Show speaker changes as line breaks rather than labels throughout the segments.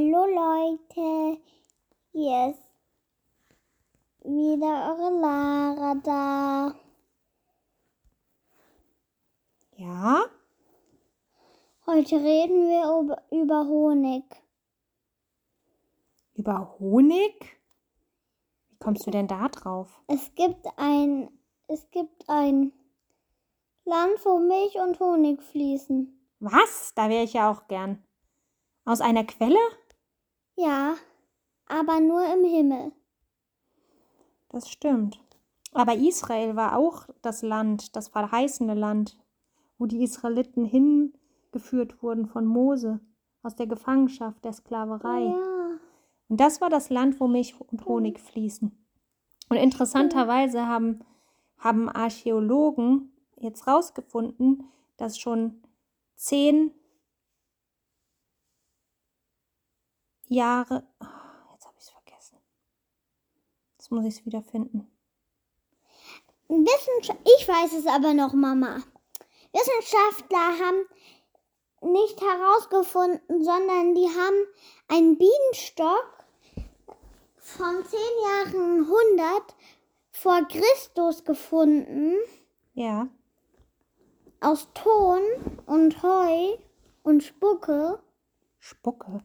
Hallo Leute, hier ist wieder eure Lara da.
Ja?
Heute reden wir über, über Honig.
Über Honig? Wie kommst du denn da drauf?
Es gibt ein, es gibt ein Land, wo Milch und Honig fließen.
Was? Da wäre ich ja auch gern. Aus einer Quelle?
Ja, aber nur im Himmel.
Das stimmt. Aber Israel war auch das Land, das verheißene Land, wo die Israeliten hingeführt wurden von Mose aus der Gefangenschaft der Sklaverei.
Ja.
Und das war das Land, wo Milch und Honig fließen. Und interessanterweise haben, haben Archäologen jetzt rausgefunden, dass schon zehn Jahre. Ah, Jetzt habe ich es vergessen. Jetzt muss ich es wieder finden.
Wissenschaft ich weiß es aber noch, Mama. Wissenschaftler haben nicht herausgefunden, sondern die haben einen Bienenstock von 10 Jahren 100 vor Christus gefunden,
Ja,
aus Ton und Heu und Spucke.
Spucke.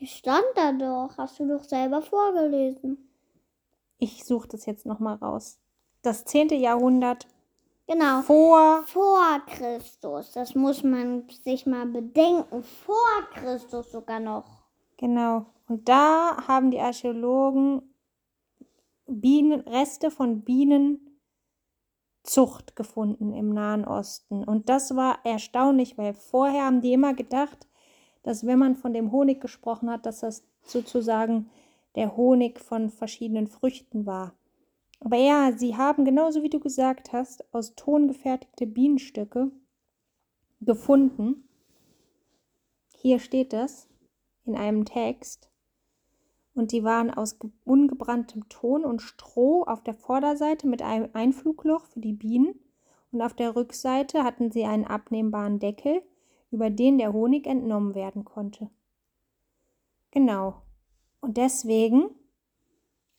Die stand da doch, hast du doch selber vorgelesen.
Ich suche das jetzt nochmal raus. Das 10. Jahrhundert
Genau.
vor.
Vor Christus. Das muss man sich mal bedenken. Vor Christus sogar noch.
Genau. Und da haben die Archäologen Bienen, Reste von Bienenzucht gefunden im Nahen Osten. Und das war erstaunlich, weil vorher haben die immer gedacht, dass wenn man von dem Honig gesprochen hat, dass das sozusagen der Honig von verschiedenen Früchten war. Aber ja, sie haben, genauso wie du gesagt hast, aus Ton gefertigte Bienenstöcke gefunden. Hier steht das in einem Text. Und die waren aus ge- ungebranntem Ton und Stroh auf der Vorderseite mit einem Einflugloch für die Bienen. Und auf der Rückseite hatten sie einen abnehmbaren Deckel, über den der Honig entnommen werden konnte. Genau. Und deswegen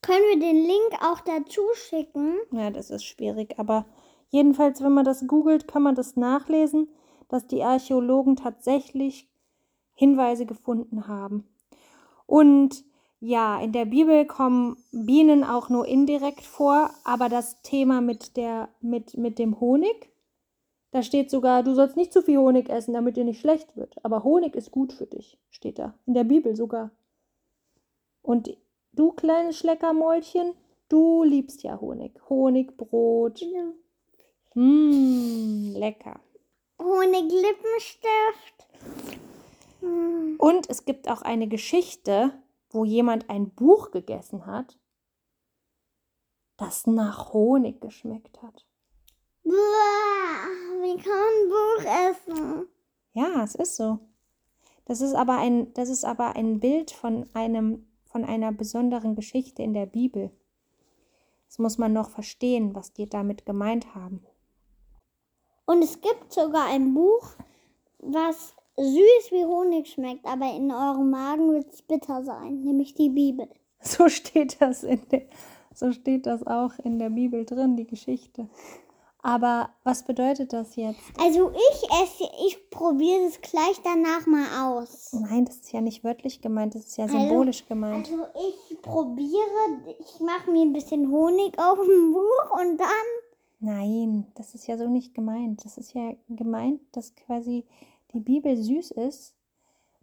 Können wir den Link auch dazu schicken?
Ja, das ist schwierig, aber jedenfalls, wenn man das googelt, kann man das nachlesen, dass die Archäologen tatsächlich Hinweise gefunden haben. Und ja, in der Bibel kommen Bienen auch nur indirekt vor, aber das Thema mit, der, mit, mit dem Honig, da steht sogar, du sollst nicht zu viel Honig essen, damit dir nicht schlecht wird. Aber Honig ist gut für dich, steht da. In der Bibel sogar. Und du kleines Schleckermäulchen, du liebst ja Honig. Honigbrot. Mmm, lecker.
Honiglippenstift. Hm.
Und es gibt auch eine Geschichte, wo jemand ein Buch gegessen hat, das nach Honig geschmeckt hat.
Buah, wie kann man Buch essen?
Ja, es ist so. Das ist aber ein, das ist aber ein Bild von einem, von einer besonderen Geschichte in der Bibel. Das muss man noch verstehen, was die damit gemeint haben.
Und es gibt sogar ein Buch, was süß wie Honig schmeckt, aber in eurem Magen wird es bitter sein, nämlich die Bibel.
So steht das in der, so steht das auch in der Bibel drin, die Geschichte. Aber was bedeutet das jetzt?
Also ich esse, ich probiere es gleich danach mal aus.
Nein, das ist ja nicht wörtlich gemeint, das ist ja
Also-
symbolisch gemeint.
Also ich probiere, ich mache mir ein bisschen Honig auf dem Buch und dann
Nein, das ist ja so nicht gemeint. Das ist ja gemeint, dass quasi die Bibel süß ist,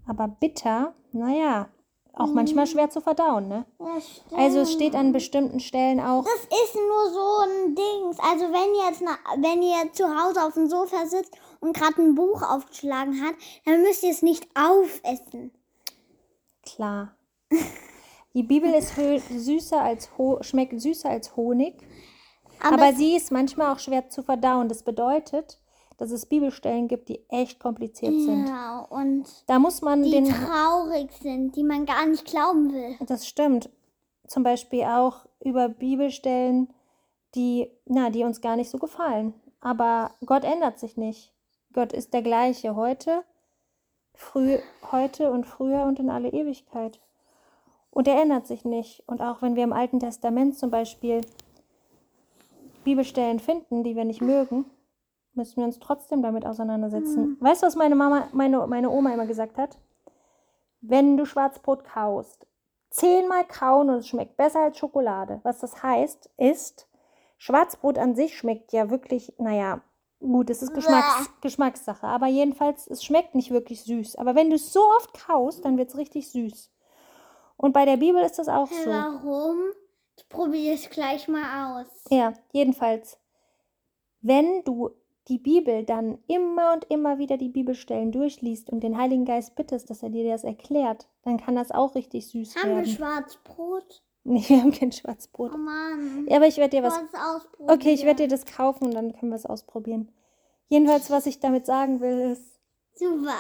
aber bitter, naja, auch manchmal schwer zu verdauen, ne?
Ja, stimmt.
Also es steht an bestimmten Stellen auch,
Das ist nur so ein Dings. Also wenn ihr jetzt na, wenn ihr zu Hause auf dem Sofa sitzt und gerade ein Buch aufgeschlagen hat, dann müsst ihr es nicht aufessen.
klar. Die Bibel ist süßer als Ho schmeckt süßer als Honig,
Aber,
aber sie ist manchmal auch schwer zu verdauen. Das bedeutet, dass es Bibelstellen gibt, die echt kompliziert sind.
ja, und
Da muss man
die
den
traurig sind, die man gar nicht glauben will.
Das stimmt. Zum Beispiel auch über Bibelstellen, die, na, die uns gar nicht so gefallen. Aber Gott ändert sich nicht. Gott ist der gleiche heute, früh, heute und früher und in alle Ewigkeit. Und er ändert sich nicht. Und auch wenn wir im Alten Testament zum Beispiel Bibelstellen finden, die wir nicht mögen, müssen wir uns trotzdem damit auseinandersetzen. Weißt du, was meine Mama, meine, meine Oma immer gesagt hat? Wenn du Schwarzbrot kaust, zehnmal kauen und es schmeckt besser als Schokolade. Was das heißt, ist, Schwarzbrot an sich schmeckt ja wirklich, naja, gut, es ist Geschmacks, Geschmackssache, aber jedenfalls, es schmeckt nicht wirklich süß. Aber wenn du es so oft kaust, dann wird es richtig süß. Und bei der Bibel ist das auch so.
Warum? Ich probiere es gleich mal aus.
Ja, jedenfalls, wenn du die Bibel dann immer und immer wieder die Bibelstellen durchliest und den Heiligen Geist bittest, dass er dir das erklärt, dann kann das auch richtig süß
Haben wir
werden.
Schwarzbrot?
Nee, wir haben kein Schwarzbrot.
Oh Mann.
Ja, aber ich werde dir was.
ausprobieren.
Okay, ich werde dir das kaufen und dann können wir es ausprobieren. Jedenfalls, was ich damit sagen will, ist,
Super.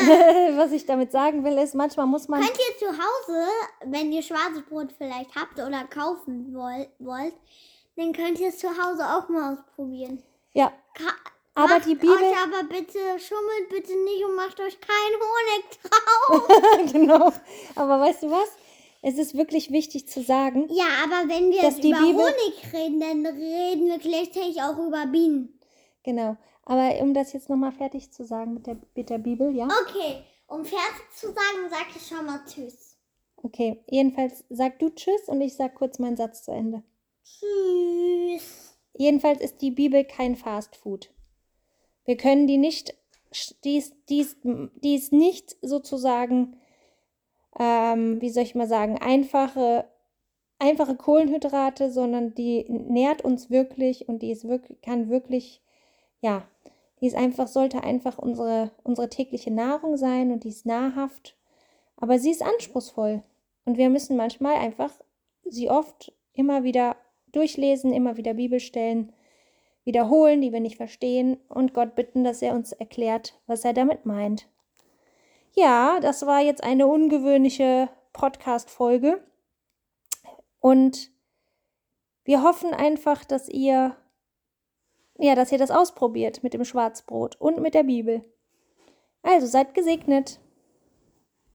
was ich damit sagen will, ist, manchmal muss man.
Könnt ihr zu Hause, wenn ihr schwarzes Brot vielleicht habt oder kaufen woll- wollt, dann könnt ihr es zu Hause auch mal ausprobieren.
Ja, aber
macht
die Bibel.
Euch aber bitte, schummelt bitte nicht und macht euch keinen Honig drauf.
genau. Aber weißt du was? Es ist wirklich wichtig zu sagen,
ja, aber wenn wir jetzt über
Bibel-
Honig reden, dann reden wir gleichzeitig auch über Bienen.
genau. Aber um das jetzt nochmal fertig zu sagen mit der, mit der Bibel, ja?
Okay, um fertig zu sagen, sag ich schon mal Tschüss.
Okay, jedenfalls sag du Tschüss und ich sag kurz meinen Satz zu Ende.
Tschüss.
Jedenfalls ist die Bibel kein Fast Food. Wir können die nicht, die ist, die ist, die ist nicht sozusagen, ähm, wie soll ich mal sagen, einfache, einfache Kohlenhydrate, sondern die nährt uns wirklich und die ist wirklich, kann wirklich, ja, die ist einfach, sollte einfach unsere, unsere tägliche Nahrung sein und die ist nahrhaft, aber sie ist anspruchsvoll. Und wir müssen manchmal einfach sie oft immer wieder durchlesen, immer wieder Bibelstellen wiederholen, die wir nicht verstehen und Gott bitten, dass er uns erklärt, was er damit meint. Ja, das war jetzt eine ungewöhnliche Podcast-Folge und wir hoffen einfach, dass ihr ja, dass ihr das ausprobiert mit dem Schwarzbrot und mit der Bibel. Also seid gesegnet.